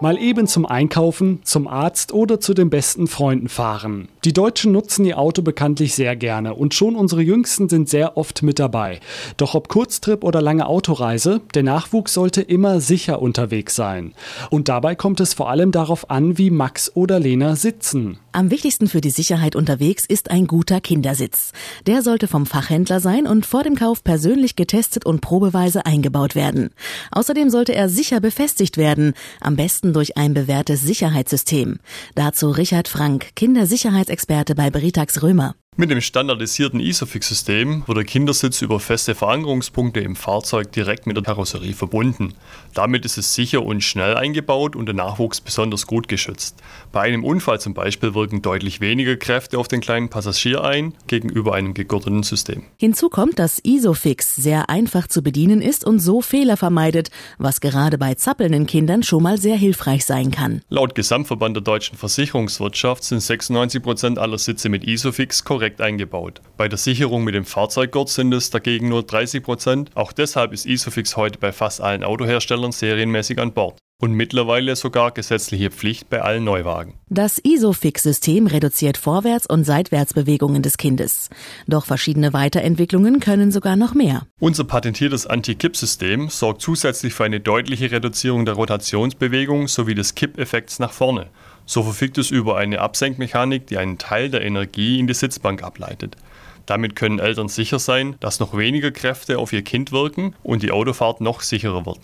Mal eben zum Einkaufen, zum Arzt oder zu den besten Freunden fahren. Die Deutschen nutzen ihr Auto bekanntlich sehr gerne und schon unsere Jüngsten sind sehr oft mit dabei. Doch ob Kurztrip oder lange Autoreise, der Nachwuchs sollte immer sicher unterwegs sein. Und dabei kommt es vor allem darauf an, wie Max oder Lena sitzen. Am wichtigsten für die Sicherheit unterwegs ist ein guter Kindersitz. Der sollte vom Fachhändler sein und vor dem Kauf persönlich getestet und probeweise eingebaut werden. Außerdem sollte er sicher befestigt werden, am besten durch ein bewährtes Sicherheitssystem. Dazu Richard Frank, Kindersicherheitsexperte bei Britax Römer. Mit dem standardisierten Isofix-System wird der Kindersitz über feste Verankerungspunkte im Fahrzeug direkt mit der Karosserie verbunden. Damit ist es sicher und schnell eingebaut und der Nachwuchs besonders gut geschützt. Bei einem Unfall zum Beispiel wirken deutlich weniger Kräfte auf den kleinen Passagier ein gegenüber einem gegurteten System. Hinzu kommt, dass Isofix sehr einfach zu bedienen ist und so Fehler vermeidet, was gerade bei zappelnden Kindern schon mal sehr hilfreich sein kann. Laut Gesamtverband der deutschen Versicherungswirtschaft sind 96 Prozent aller Sitze mit Isofix korrekt korrekt eingebaut. Bei der Sicherung mit dem Fahrzeuggurt sind es dagegen nur 30 Prozent. Auch deshalb ist Isofix heute bei fast allen Autoherstellern serienmäßig an Bord und mittlerweile sogar gesetzliche Pflicht bei allen Neuwagen. Das Isofix-System reduziert Vorwärts- und Seitwärtsbewegungen des Kindes. Doch verschiedene Weiterentwicklungen können sogar noch mehr. Unser patentiertes Anti-Kipp-System sorgt zusätzlich für eine deutliche Reduzierung der Rotationsbewegung sowie des Kippeffekts nach vorne. So verfügt es über eine Absenkmechanik, die einen Teil der Energie in die Sitzbank ableitet. Damit können Eltern sicher sein, dass noch weniger Kräfte auf ihr Kind wirken und die Autofahrt noch sicherer wird.